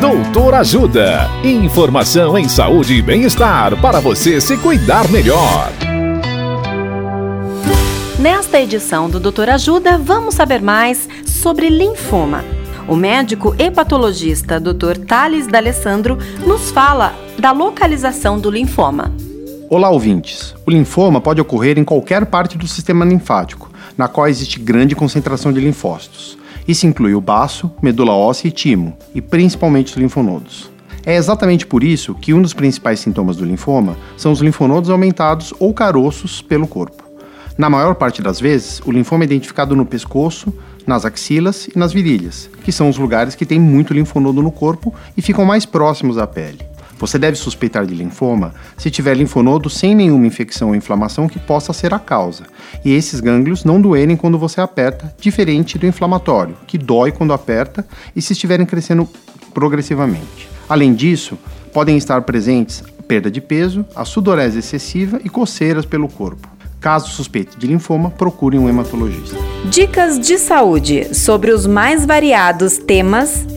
Doutor Ajuda. Informação em saúde e bem-estar para você se cuidar melhor. Nesta edição do Doutor Ajuda, vamos saber mais sobre linfoma. O médico hepatologista Dr. Thales D'Alessandro nos fala da localização do linfoma. Olá, ouvintes. O linfoma pode ocorrer em qualquer parte do sistema linfático, na qual existe grande concentração de linfócitos. Isso inclui o baço, medula óssea e timo, e principalmente os linfonodos. É exatamente por isso que um dos principais sintomas do linfoma são os linfonodos aumentados ou caroços pelo corpo. Na maior parte das vezes, o linfoma é identificado no pescoço, nas axilas e nas virilhas, que são os lugares que têm muito linfonodo no corpo e ficam mais próximos à pele. Você deve suspeitar de linfoma se tiver linfonodo sem nenhuma infecção ou inflamação que possa ser a causa, e esses gânglios não doerem quando você aperta, diferente do inflamatório, que dói quando aperta e se estiverem crescendo progressivamente. Além disso, podem estar presentes perda de peso, a sudorese excessiva e coceiras pelo corpo. Caso suspeite de linfoma, procure um hematologista. Dicas de saúde sobre os mais variados temas